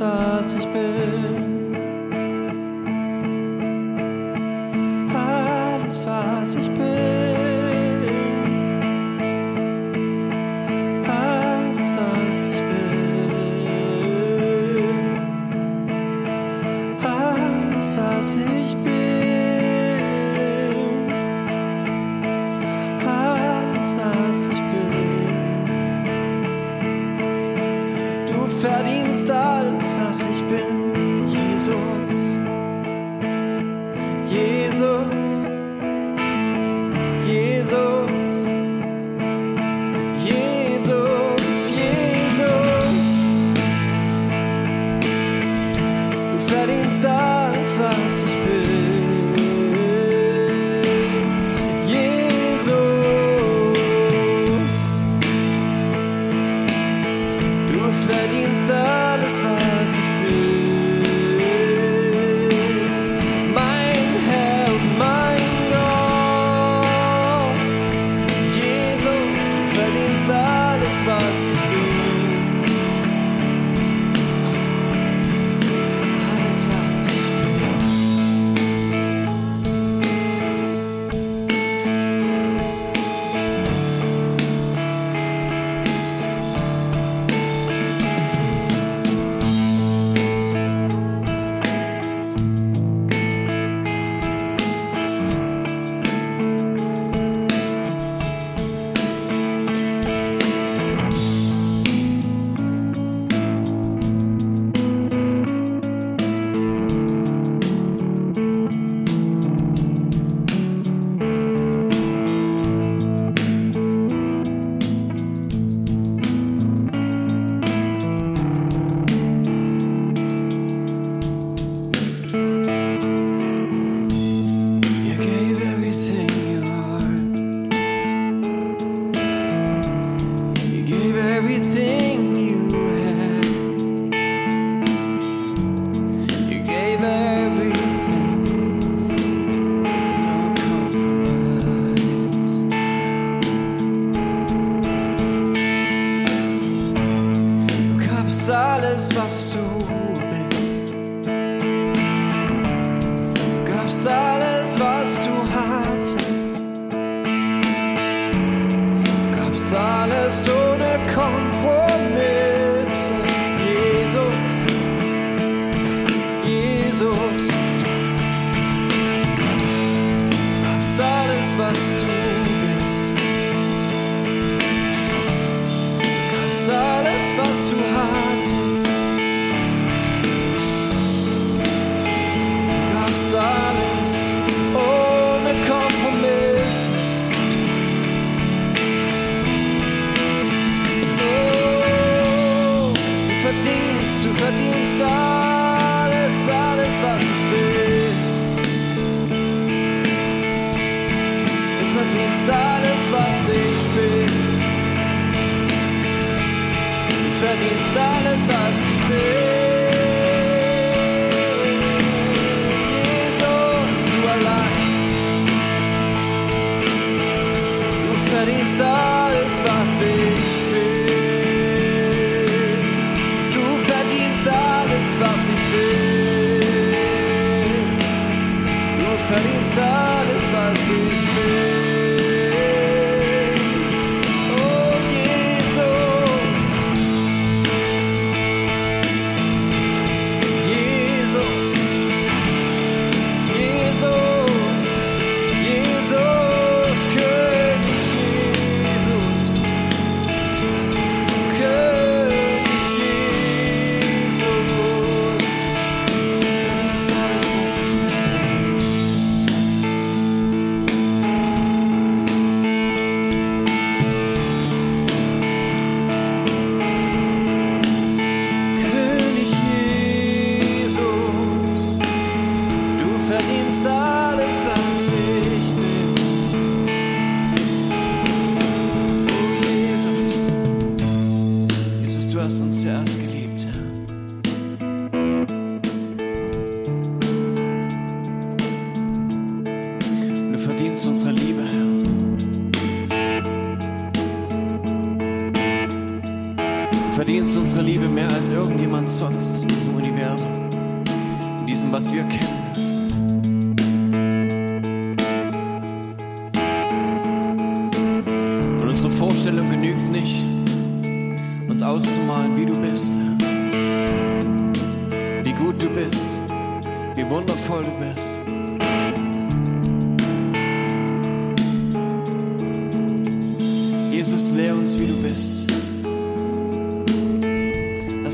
Was ich bin.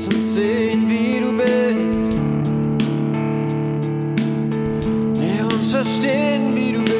Lass uns sehen, wie du bist. Lass uns verstehen, wie du bist.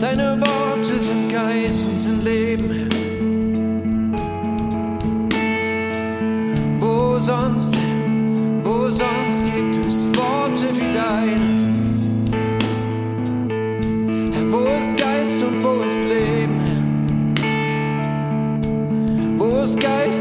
Deine Worte sind Geist und sind Leben. Wo sonst, wo sonst gibt es Worte wie dein? Wo ist Geist und wo ist Leben? Wo ist Geist?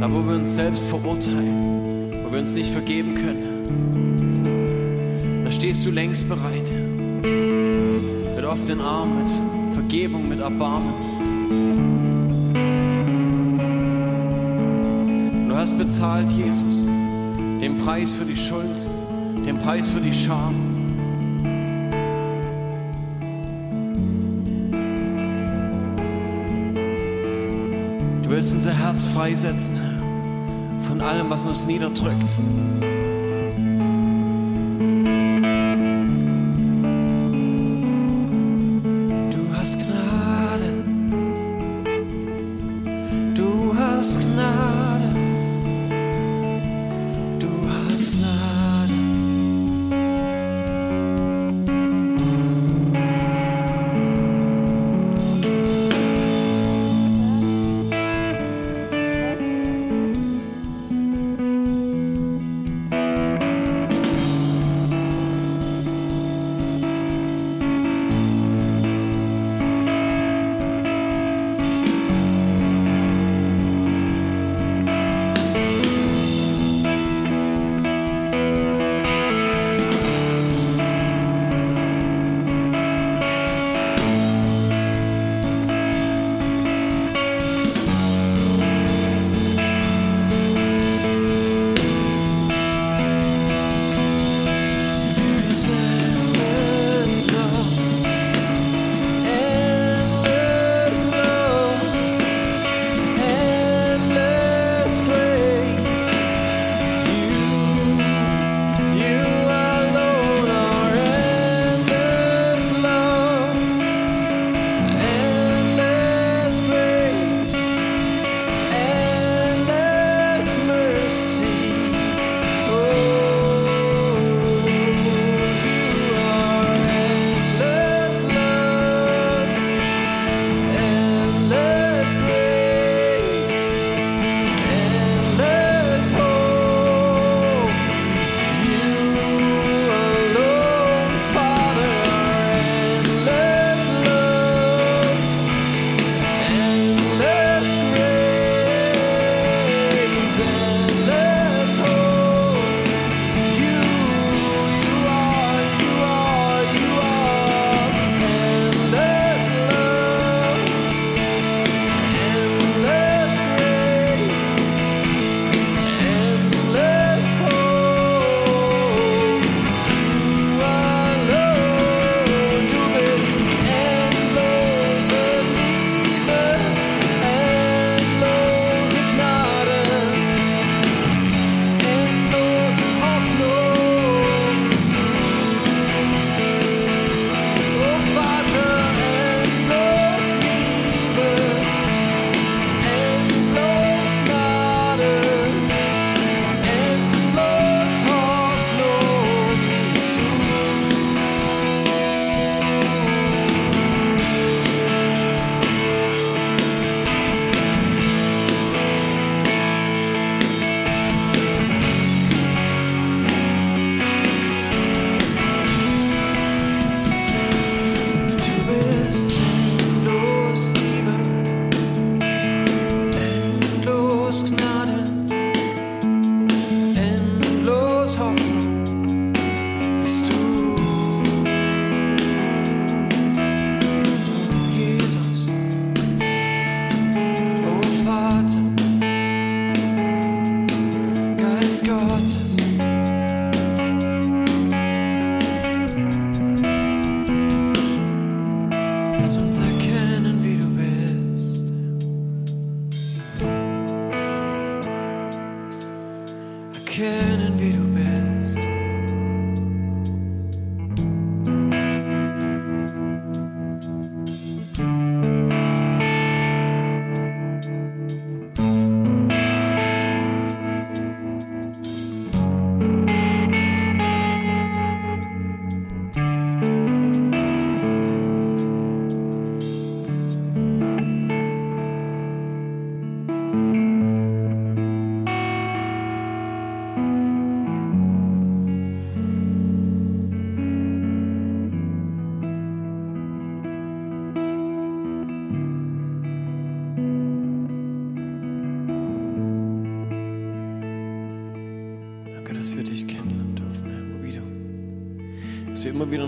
Da, wo wir uns selbst verurteilen, wo wir uns nicht vergeben können, da stehst du längst bereit. Mit offenen Armen, mit Vergebung, mit Erbarmen. Du hast bezahlt, Jesus, den Preis für die Schuld, den Preis für die Scham. willst unser Herz freisetzen von allem, was uns niederdrückt.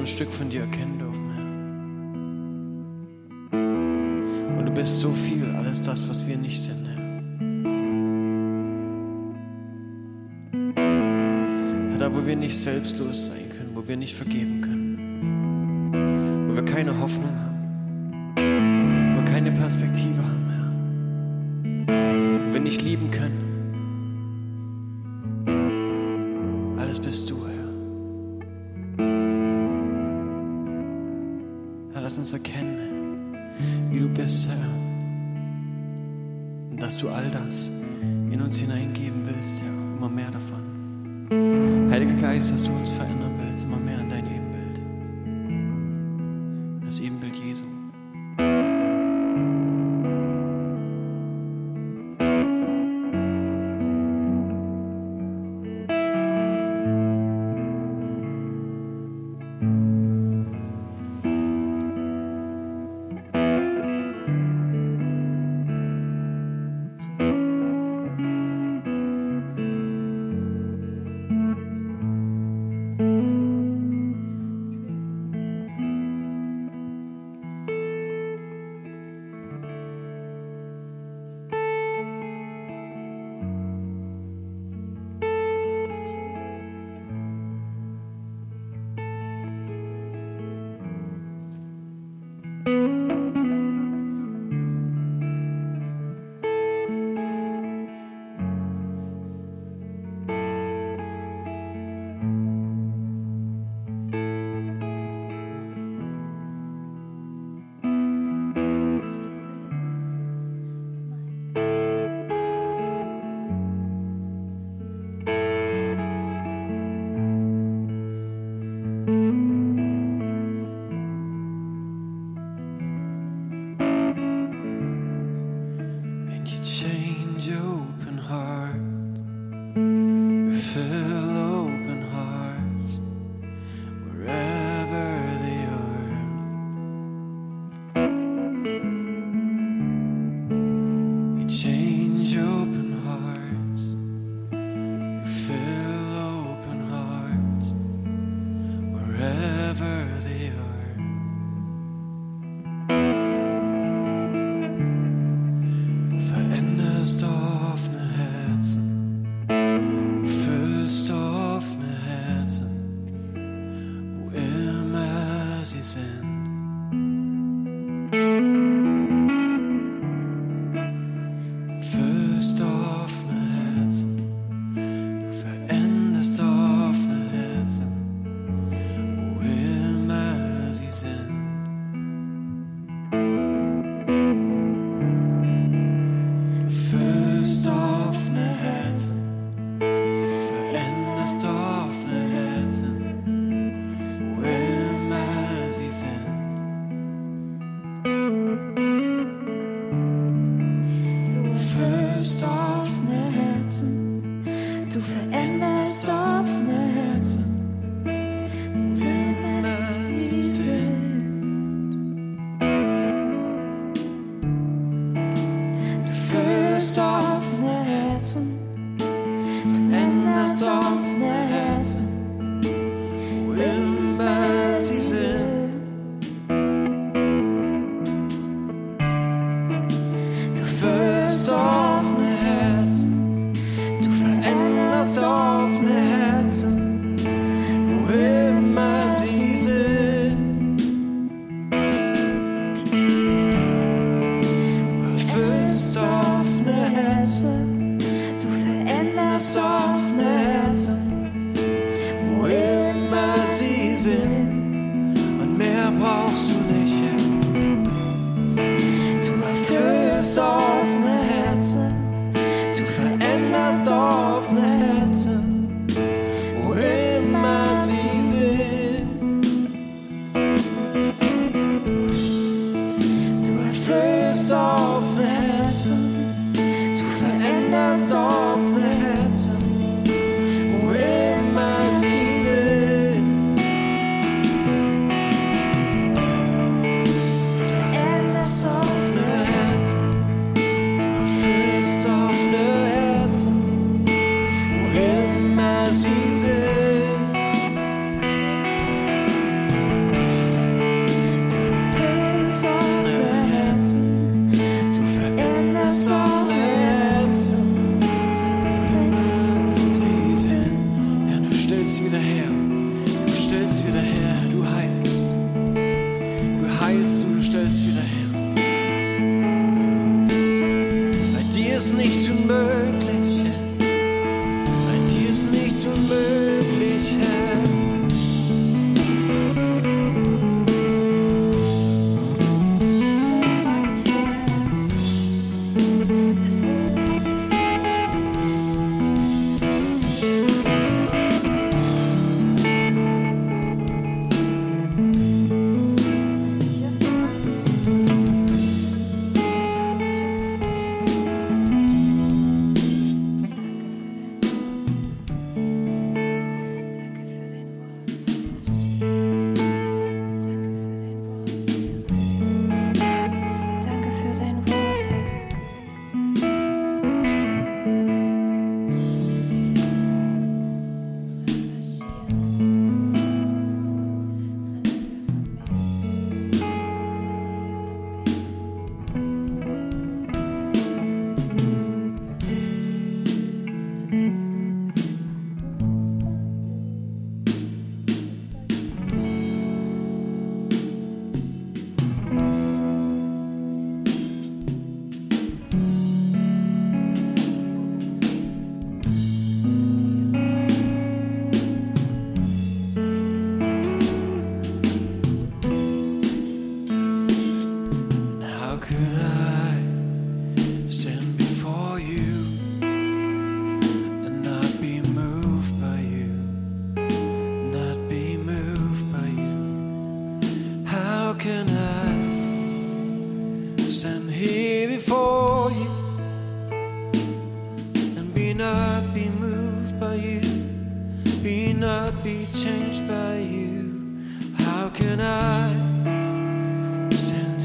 Stück von dir erkennen dürfen, Herr. Und du bist so viel, alles das, was wir nicht sind, Herr. Herr da, wo wir nicht selbstlos sein können, wo wir nicht vergeben uns erkennen, wie du bist, Herr. Und dass du all das in uns hineingeben willst, Herr. Immer mehr davon. Heiliger Geist, dass du uns verändern willst, immer mehr an deine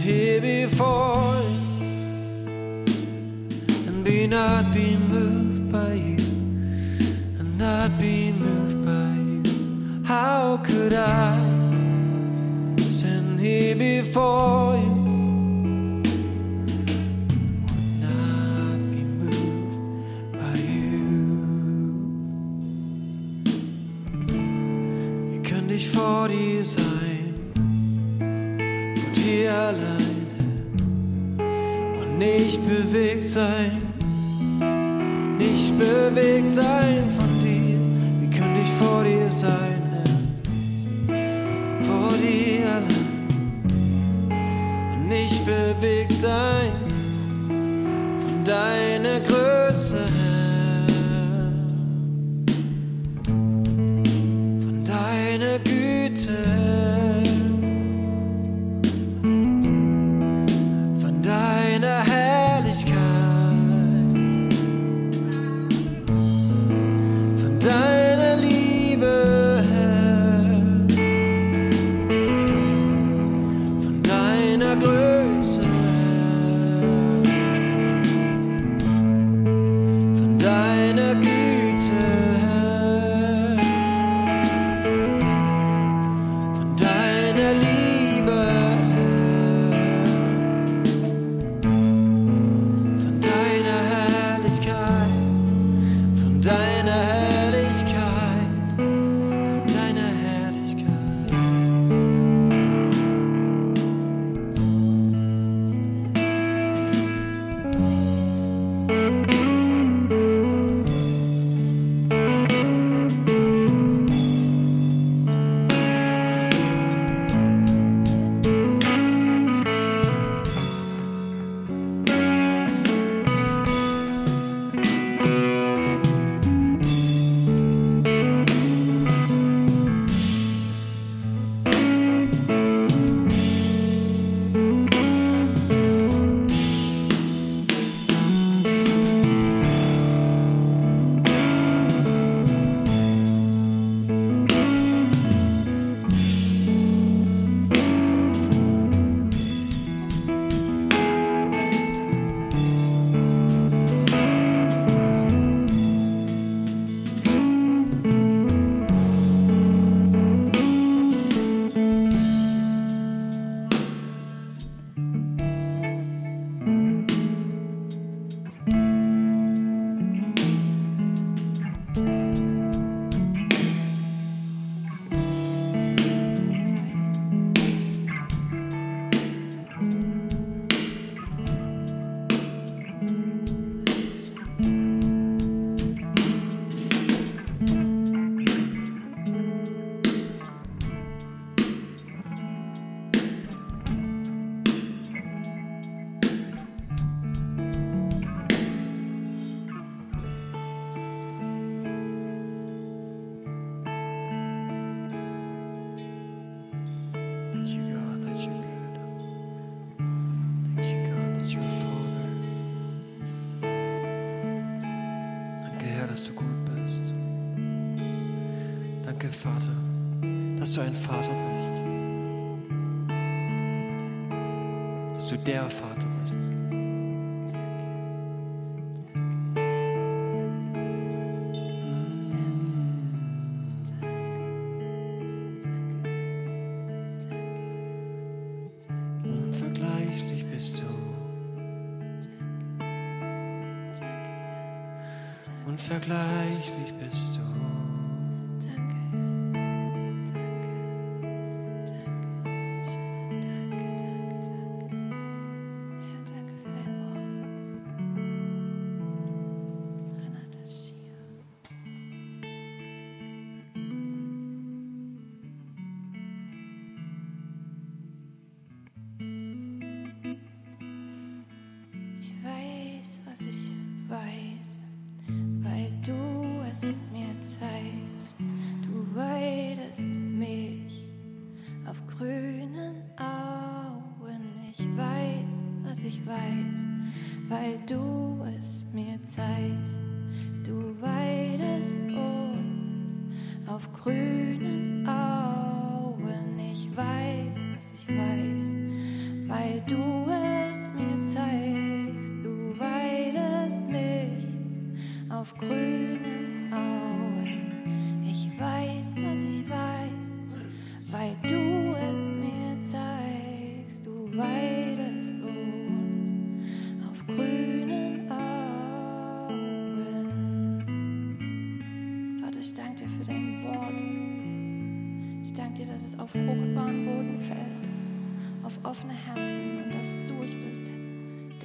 here before. And be not be moved by you. And not be moved by you. How could i 在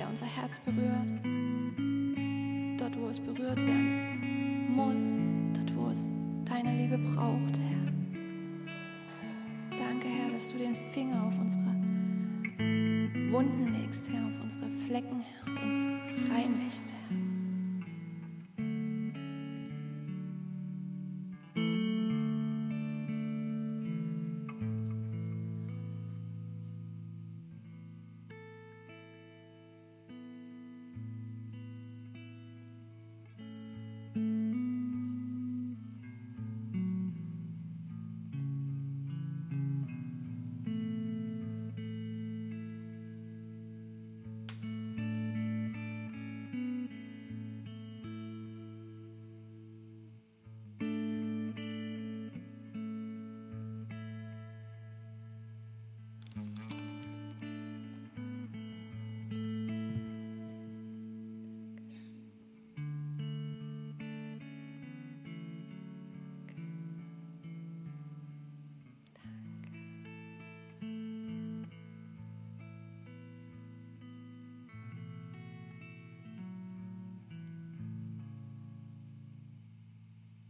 unser Herz berührt. Dort, wo es berührt werden muss, dort, wo es deine Liebe braucht, Herr. Danke, Herr, dass du den Finger auf unsere Wunden legst, Herr, auf unsere Flecken, Herr, uns reinwäschst, Herr.